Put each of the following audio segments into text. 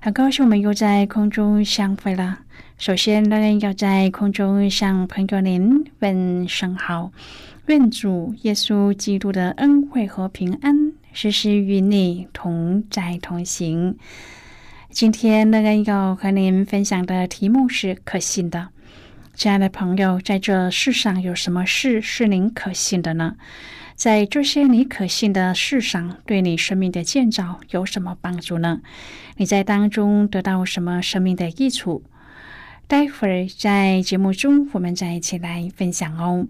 很高兴我们又在空中相会了。首先，乐恩要在空中向朋友您问声好，愿主耶稣基督的恩惠和平安时时与你同在同行。今天，乐恩要和您分享的题目是可信的。亲爱的朋友，在这世上有什么事是您可信的呢？在这些你可信的事上，对你生命的建造有什么帮助呢？你在当中得到什么生命的益处？待会儿在节目中，我们再一起来分享哦。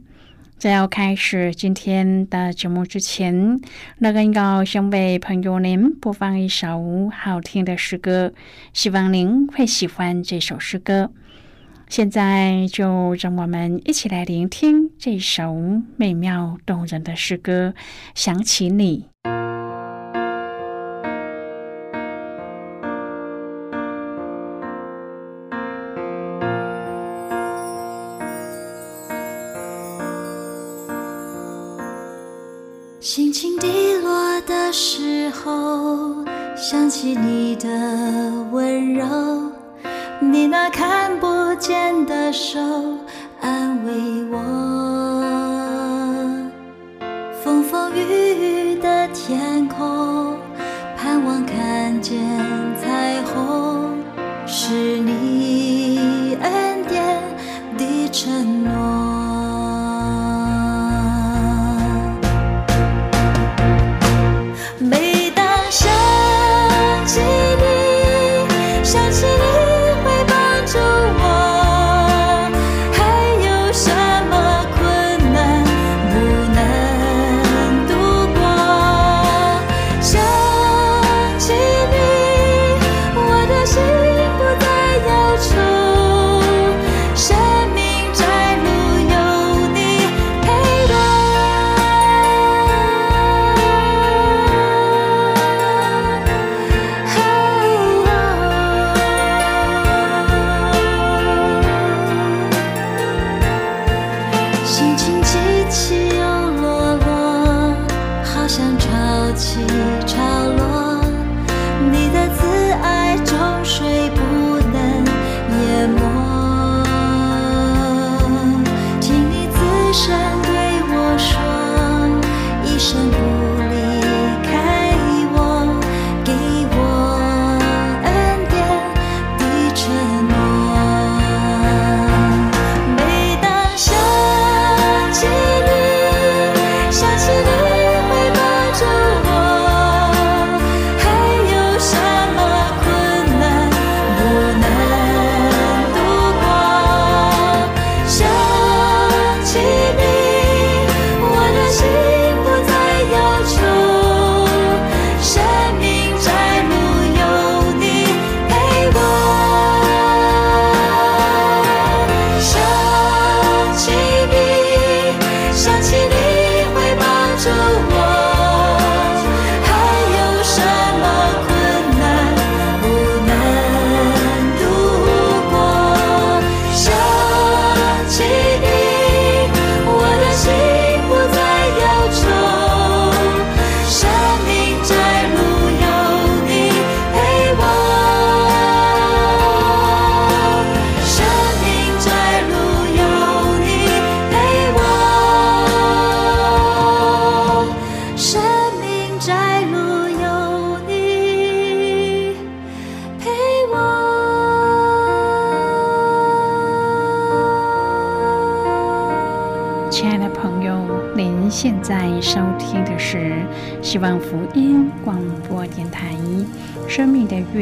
在要开始今天的节目之前，那个要先为朋友您播放一首好听的诗歌，希望您会喜欢这首诗歌。现在就让我们一起来聆听这首美妙动人的诗歌，想起你。心情低落的时候，想起你的温柔。你那看不见的手安慰我，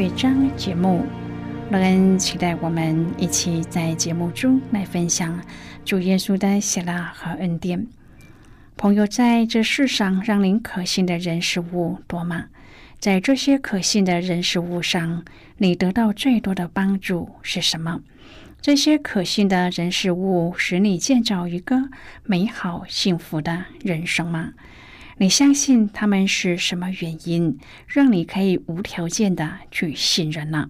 乐章》节目。乐恩期待我们一起在节目中来分享主耶稣的喜乐和恩典。朋友，在这世上让您可信的人事物多吗？在这些可信的人事物上，你得到最多的帮助是什么？这些可信的人事物使你建造一个美好幸福的人生吗？你相信他们是什么原因让你可以无条件的去信任呢？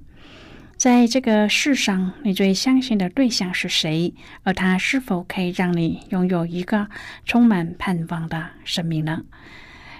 在这个世上，你最相信的对象是谁？而他是否可以让你拥有一个充满盼望的生命呢？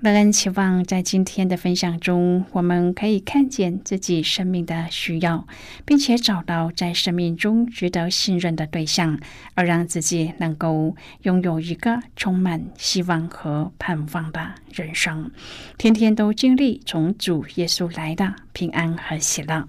乐恩期望在今天的分享中，我们可以看见自己生命的需要，并且找到在生命中值得信任的对象，而让自己能够拥有一个充满希望和盼望的人生，天天都经历从主耶稣来的平安和喜乐。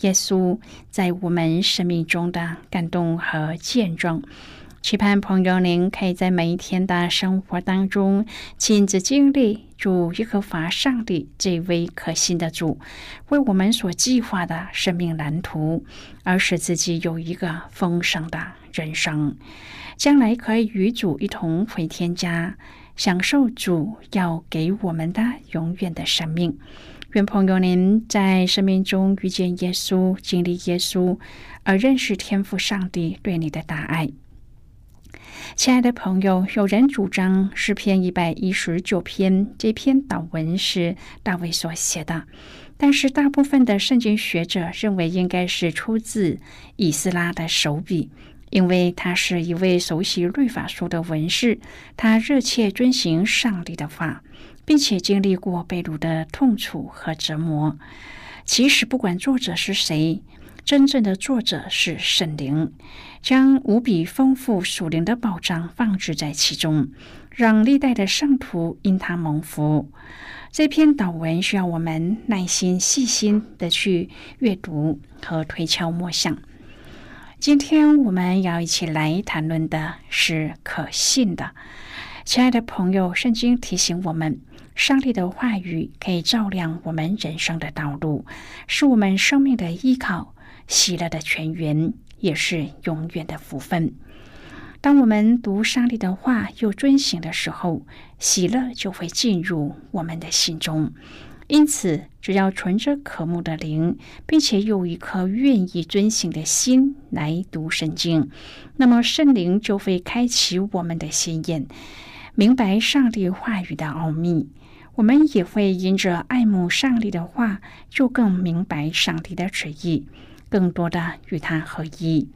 耶稣在我们生命中的感动和见证，期盼朋友您可以在每一天的生活当中亲自经历主耶和华上帝这位可信的主为我们所计划的生命蓝图，而使自己有一个丰盛的人生，将来可以与主一同回天家，享受主要给我们的永远的生命。愿朋友您在生命中遇见耶稣，经历耶稣，而认识天赋上帝对你的大爱。亲爱的朋友，有人主张诗篇一百一十九篇这篇祷文是大卫所写的，但是大部分的圣经学者认为应该是出自以斯拉的手笔，因为他是一位熟悉律法书的文士，他热切遵行上帝的话。并且经历过被掳的痛楚和折磨。其实，不管作者是谁，真正的作者是圣灵，将无比丰富属灵的宝藏放置在其中，让历代的圣徒因他蒙福。这篇祷文需要我们耐心细心的去阅读和推敲默想。今天我们要一起来谈论的是可信的。亲爱的朋友，圣经提醒我们。上帝的话语可以照亮我们人生的道路，是我们生命的依靠，喜乐的泉源，也是永远的福分。当我们读上帝的话又遵行的时候，喜乐就会进入我们的心中。因此，只要存着渴慕的灵，并且有一颗愿意遵行的心来读圣经，那么圣灵就会开启我们的心眼，明白上帝话语的奥秘。我们也会因着爱慕上帝的话，就更明白上帝的旨意，更多的与他合一。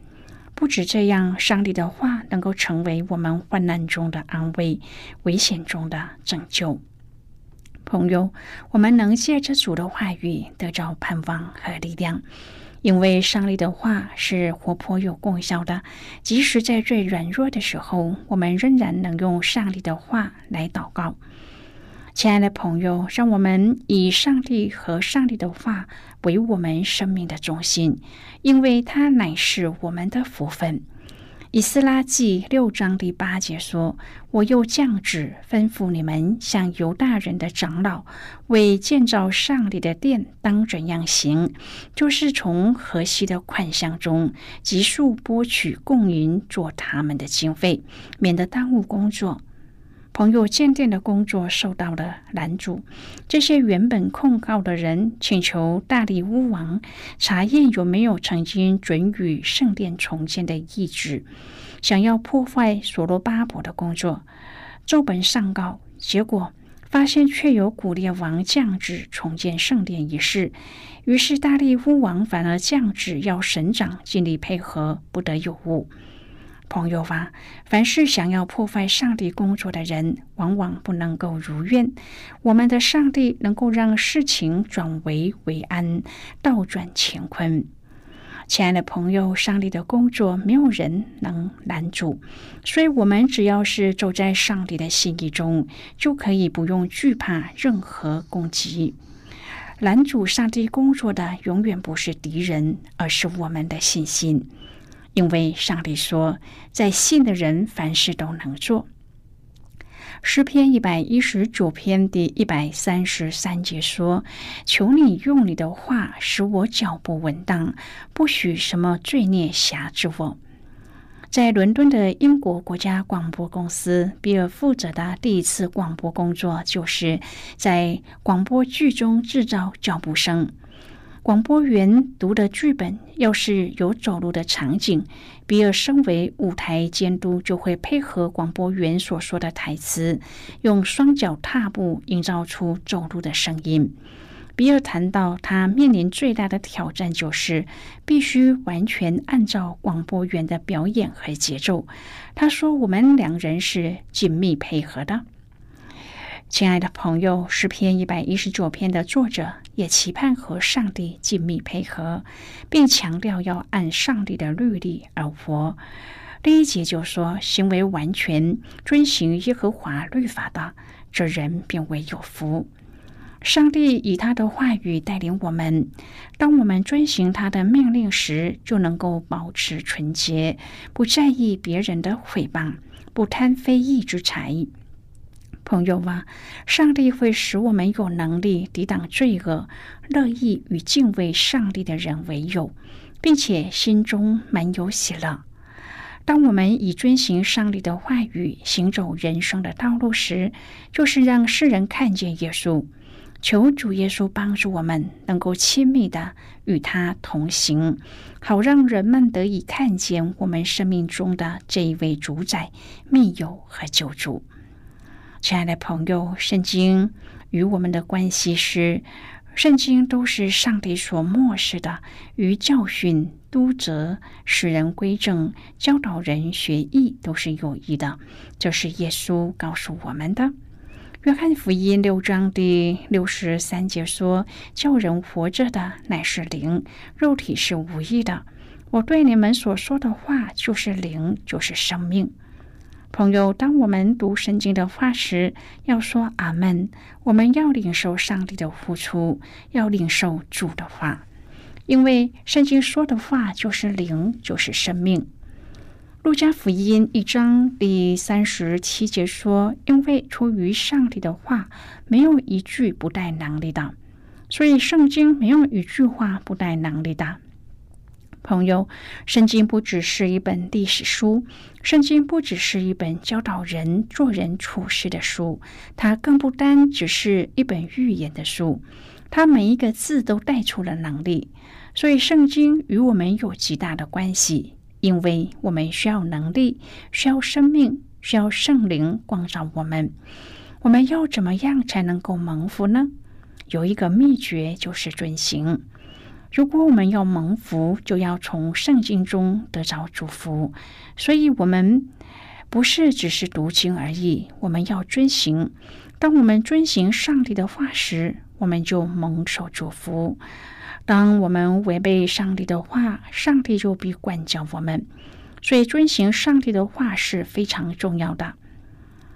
不止这样，上帝的话能够成为我们患难中的安慰，危险中的拯救。朋友，我们能借着主的话语得着盼望和力量，因为上帝的话是活泼有功效的。即使在最软弱的时候，我们仍然能用上帝的话来祷告。亲爱的朋友，让我们以上帝和上帝的话为我们生命的中心，因为它乃是我们的福分。以斯拉记六章第八节说：“我又降旨吩咐你们，向犹大人的长老为建造上帝的殿当怎样行，就是从河西的款项中急速拨取供银做他们的经费，免得耽误工作。”朋友鉴定的工作受到了拦阻。这些原本控告的人请求大力乌王查验有没有曾经准予圣殿重建的意志，想要破坏所罗巴伯的工作。奏本上告，结果发现却有古列王降旨重建圣殿一事。于是大力乌王反而降旨要省长尽力配合，不得有误。朋友啊，凡是想要破坏上帝工作的人，往往不能够如愿。我们的上帝能够让事情转危为安，倒转乾坤。亲爱的朋友，上帝的工作没有人能拦阻，所以我们只要是走在上帝的心意中，就可以不用惧怕任何攻击。拦阻上帝工作的，永远不是敌人，而是我们的信心。因为上帝说，在信的人凡事都能做。诗篇一百一十九篇第一百三十三节说：“求你用你的话使我脚步稳当，不许什么罪孽辖制我。”在伦敦的英国国家广播公司，比尔负责的第一次广播工作，就是在广播剧中制造脚步声。广播员读的剧本要是有走路的场景，比尔身为舞台监督，就会配合广播员所说的台词，用双脚踏步营造出走路的声音。比尔谈到，他面临最大的挑战就是必须完全按照广播员的表演和节奏。他说：“我们两人是紧密配合的。”亲爱的朋友，诗篇一百一十九篇的作者也期盼和上帝紧密配合，并强调要按上帝的律例而活。第一节就说：“行为完全遵行耶和华律法的，这人便为有福。”上帝以他的话语带领我们，当我们遵行他的命令时，就能够保持纯洁，不在意别人的诽谤，不贪非义之财。朋友啊，上帝会使我们有能力抵挡罪恶，乐意与敬畏上帝的人为友，并且心中满有喜乐。当我们以遵行上帝的话语行走人生的道路时，就是让世人看见耶稣。求主耶稣帮助我们，能够亲密的与他同行，好让人们得以看见我们生命中的这一位主宰、密友和救主。亲爱的朋友，圣经与我们的关系是，圣经都是上帝所漠视的，与教训、督责、使人归正、教导人学艺都是有益的。这是耶稣告诉我们的。约翰福音六章第六十三节说：“叫人活着的乃是灵，肉体是无益的。我对你们所说的话就是灵，就是生命。”朋友，当我们读圣经的话时，要说阿门。我们要领受上帝的付出，要领受主的话，因为圣经说的话就是灵，就是生命。路加福音一章第三十七节说：“因为出于上帝的话，没有一句不带能力的，所以圣经没有一句话不带能力的。”朋友，圣经不只是一本历史书，圣经不只是一本教导人做人处事的书，它更不单只是一本预言的书，它每一个字都带出了能力。所以，圣经与我们有极大的关系，因为我们需要能力，需要生命，需要圣灵光照我们。我们要怎么样才能够蒙福呢？有一个秘诀，就是遵行。如果我们要蒙福，就要从圣经中得着祝福。所以，我们不是只是读经而已，我们要遵行。当我们遵行上帝的话时，我们就蒙受祝福；当我们违背上帝的话，上帝就必管教我们。所以，遵行上帝的话是非常重要的，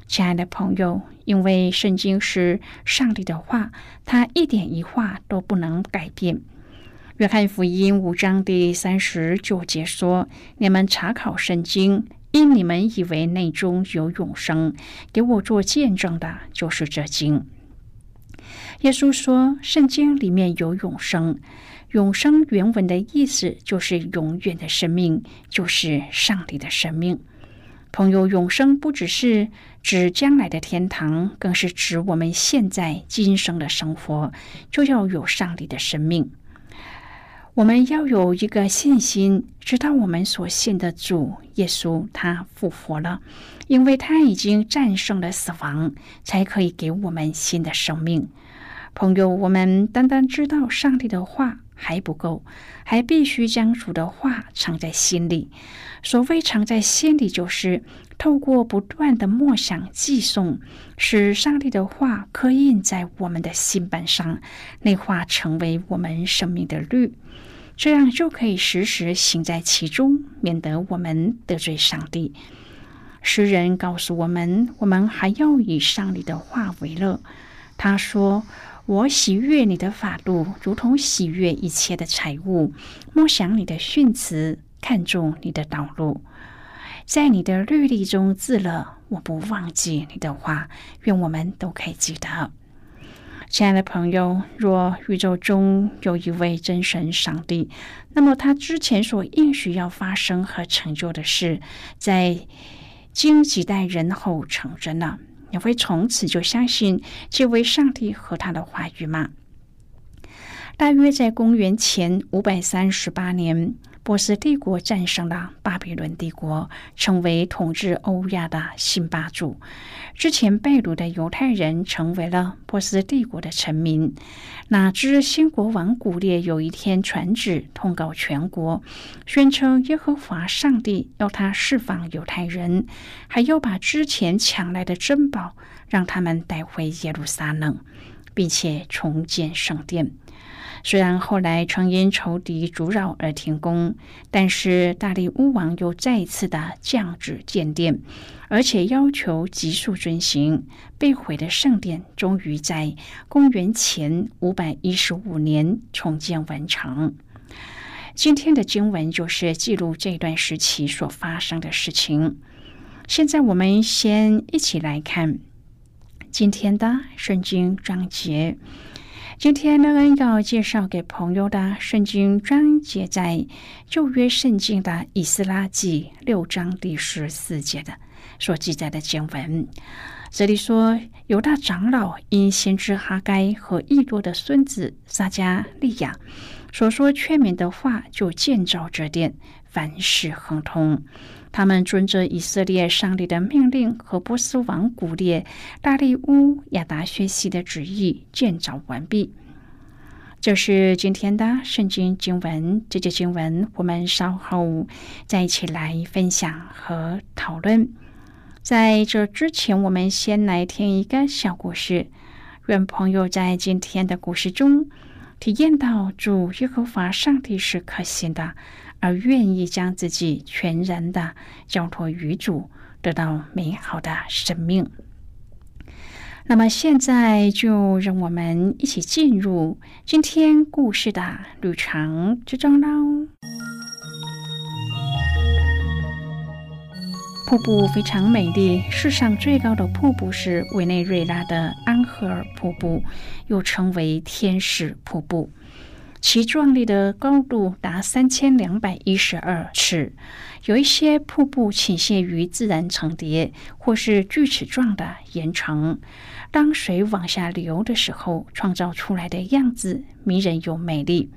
亲爱的朋友。因为圣经是上帝的话，他一点一画都不能改变。约翰福音五章第三十九节说：“你们查考圣经，因你们以为内中有永生，给我做见证的，就是这经。”耶稣说：“圣经里面有永生，永生原文的意思就是永远的生命，就是上帝的生命。”朋友，永生不只是指将来的天堂，更是指我们现在今生的生活，就要有上帝的生命。我们要有一个信心，知道我们所信的主耶稣他复活了，因为他已经战胜了死亡，才可以给我们新的生命。朋友，我们单单知道上帝的话。还不够，还必须将主的话藏在心里。所谓藏在心里，就是透过不断的默想、记诵，使上帝的话刻印在我们的心板上，内化成为我们生命的律。这样就可以时时行在其中，免得我们得罪上帝。诗人告诉我们，我们还要以上帝的话为乐。他说。我喜悦你的法度，如同喜悦一切的财物；默想你的训词，看重你的道路，在你的律例中自乐。我不忘记你的话，愿我们都可以记得。亲爱的朋友，若宇宙中有一位真神上帝，那么他之前所应许要发生和成就的事，在经几代人后成真了。你会从此就相信这位上帝和他的话语吗？大约在公元前五百三十八年。波斯帝国战胜了巴比伦帝国，成为统治欧亚的新霸主。之前被掳的犹太人成为了波斯帝国的臣民。哪知新国王古列有一天传旨通告全国，宣称耶和华上帝要他释放犹太人，还要把之前抢来的珍宝让他们带回耶路撒冷，并且重建圣殿。虽然后来常因仇敌阻扰而停工，但是大力乌王又再次的降旨建殿，而且要求急速遵行。被毁的圣殿终于在公元前五百一十五年重建完成。今天的经文就是记录这段时期所发生的事情。现在我们先一起来看今天的圣经章节。今天呢，要介绍给朋友的圣经章节在旧约圣经的以斯拉记六章第十四节的所记载的经文。这里说，犹大长老因先知哈该和易多的孙子撒加利亚所说劝勉的话，就建造这殿，凡事亨通。他们遵着以色列上帝的命令和波斯王古列、大利乌、亚达薛西的旨意建造完毕。这是今天的圣经经文。这节经文我们稍后再一起来分享和讨论。在这之前，我们先来听一个小故事。愿朋友在今天的故事中体验到主耶和华上帝是可信的。而愿意将自己全然的交托于主，得到美好的生命。那么现在就让我们一起进入今天故事的旅程之中喽。瀑布非常美丽，世上最高的瀑布是委内瑞拉的安赫尔瀑布，又称为天使瀑布。其壮丽的高度达三千两百一十二尺，有一些瀑布倾泻于自然层叠或是锯齿状的岩层。当水往下流的时候，创造出来的样子迷人又美丽。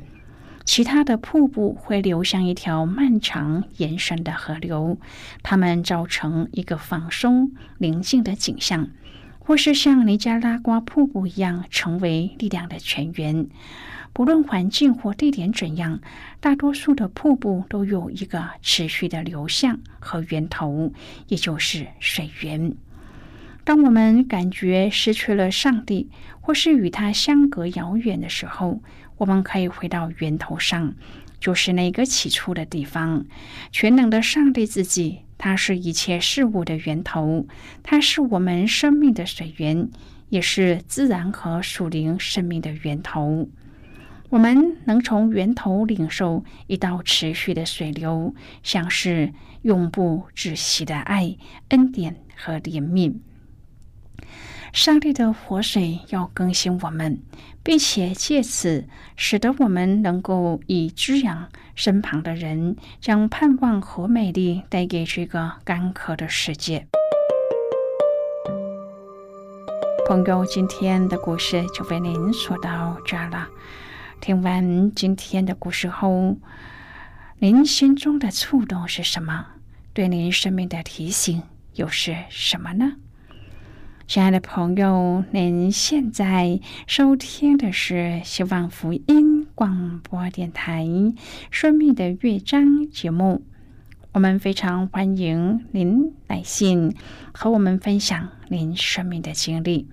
其他的瀑布会流向一条漫长延伸的河流，它们造成一个放松宁静的景象，或是像尼加拉瓜瀑布一样，成为力量的泉源。不论环境或地点怎样，大多数的瀑布都有一个持续的流向和源头，也就是水源。当我们感觉失去了上帝，或是与他相隔遥远的时候，我们可以回到源头上，就是那个起初的地方。全能的上帝自己，他是一切事物的源头，他是我们生命的水源，也是自然和属灵生命的源头。我们能从源头领受一道持续的水流，像是永不止息的爱、恩典和怜悯。上帝的活水要更新我们，并且借此使得我们能够以滋养身旁的人，将盼望和美丽带给这个干渴的世界。朋友，今天的故事就为您说到这儿了。听完今天的故事后，您心中的触动是什么？对您生命的提醒又是什么呢？亲爱的朋友，您现在收听的是希望福音广播电台《生命的乐章》节目。我们非常欢迎您来信和我们分享您生命的经历。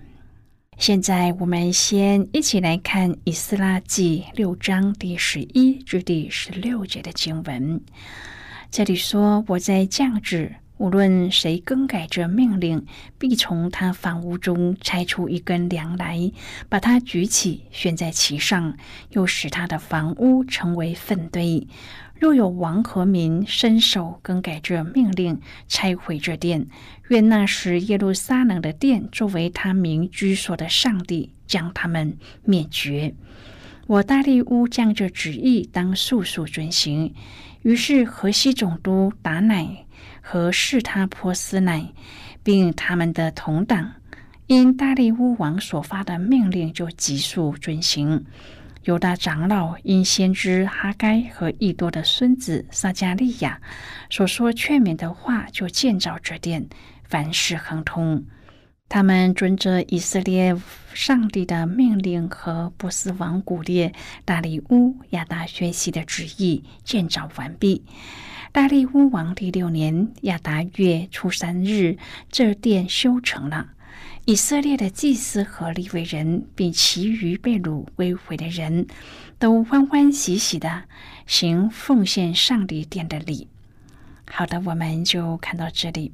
现在，我们先一起来看《以斯拉记》六章第十一至第十六节的经文。这里说：“我在降旨，无论谁更改这命令，必从他房屋中拆出一根梁来，把它举起，悬在其上，又使他的房屋成为粪堆。”若有王和民伸手更改这命令，拆毁这殿，愿那时耶路撒冷的殿作为他名居所的上帝将他们灭绝。我大利乌将这旨意当速速遵行。于是河西总督达乃和士他波斯乃，并他们的同党，因大利乌王所发的命令，就急速遵行。犹大长老因先知哈该和易多的孙子撒加利亚所说劝勉的话，就建造这殿，凡事亨通。他们遵着以色列上帝的命令和波斯王古列、大利乌、亚达学习的旨意，建造完毕。大利乌王第六年亚达月初三日，这殿修成了。以色列的祭司和利未人，并其余被掳归回的人都欢欢喜喜的行奉献上帝殿的礼。好的，我们就看到这里。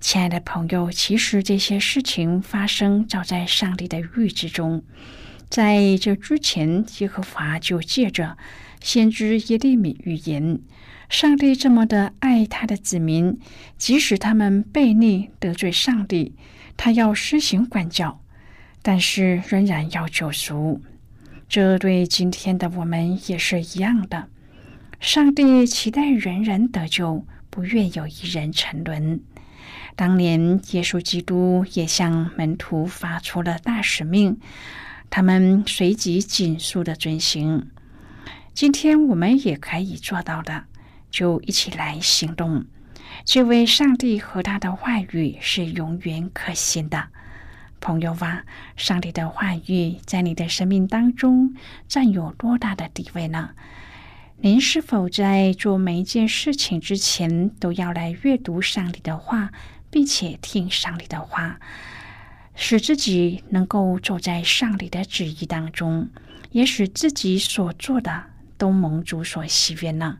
亲爱的朋友，其实这些事情发生早在上帝的预知中，在这之前，耶和华就借着先知耶利米预言。上帝这么的爱他的子民，即使他们悖逆得罪上帝，他要施行管教，但是仍然要救赎。这对今天的我们也是一样的。上帝期待人人得救，不愿有一人沉沦。当年耶稣基督也向门徒发出了大使命，他们随即紧速的遵行。今天我们也可以做到的。就一起来行动。这位上帝和他的话语是永远可信的，朋友啊！上帝的话语在你的生命当中占有多大的地位呢？您是否在做每一件事情之前都要来阅读上帝的话，并且听上帝的话，使自己能够走在上帝的旨意当中，也使自己所做的都蒙主所喜悦呢？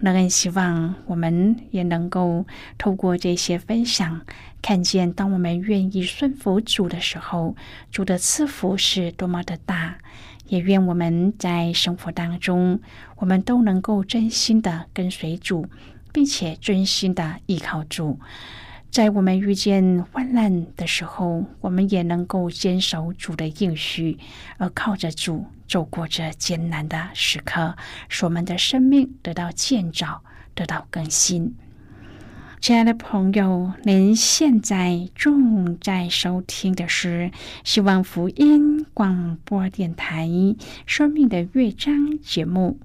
那很希望我们也能够透过这些分享，看见当我们愿意顺服主的时候，主的赐福是多么的大。也愿我们在生活当中，我们都能够真心的跟随主，并且真心的依靠主。在我们遇见患难的时候，我们也能够坚守主的应许，而靠着主走过这艰难的时刻，使我们的生命得到建造，得到更新。亲爱的朋友，您现在正在收听的是希望福音广播电台《生命的乐章》节目。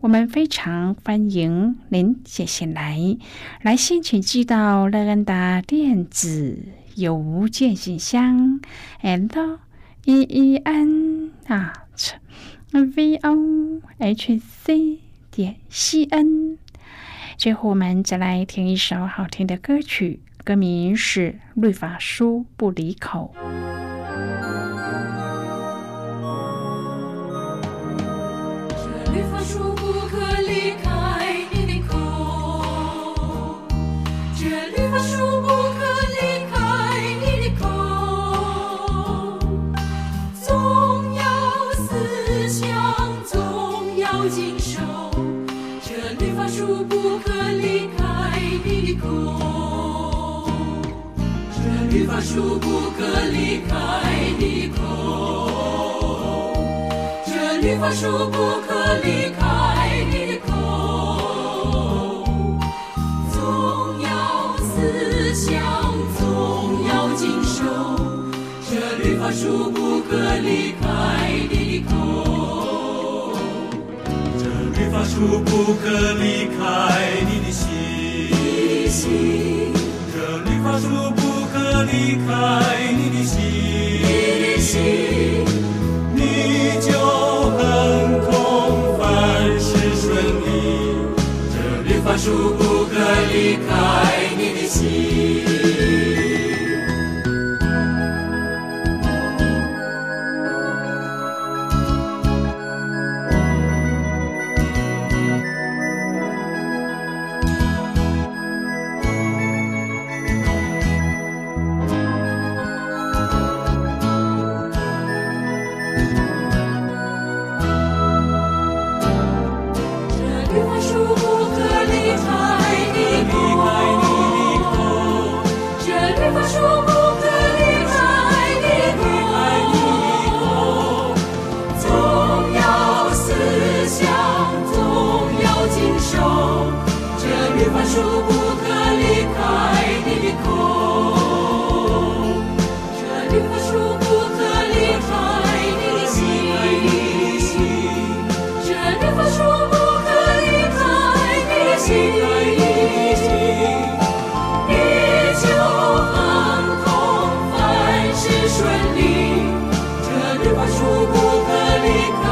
我们非常欢迎您写信来，来信请寄到乐恩的电子邮件信箱，and e e n 啊 v o h c 点 c n。最后，我们再来听一首好听的歌曲，歌名是《律法书不离口》。口，这律法书不可离开你口，这律法书不可离开你的口，总要思想，总要经受，这律法书不可离开你的口，这律法书不可离开你的心，心这绿花树不可离开你的心，心。这律法书不可离开的口，这律法书不可离开的心。这律法书不可离开的心，你就亨通，凡事顺利。这律法书不可离开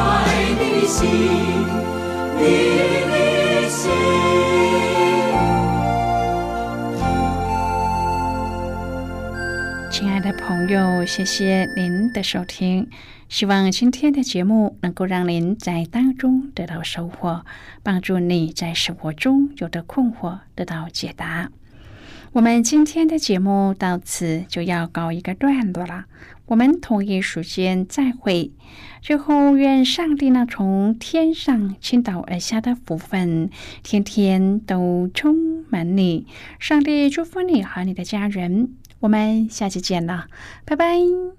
的心，朋友，谢谢您的收听。希望今天的节目能够让您在当中得到收获，帮助你在生活中有的困惑得到解答。我们今天的节目到此就要告一个段落了，我们同一时间再会。最后，愿上帝呢从天上倾倒而下的福分，天天都充满你。上帝祝福你和你的家人。我们下期见了，拜拜。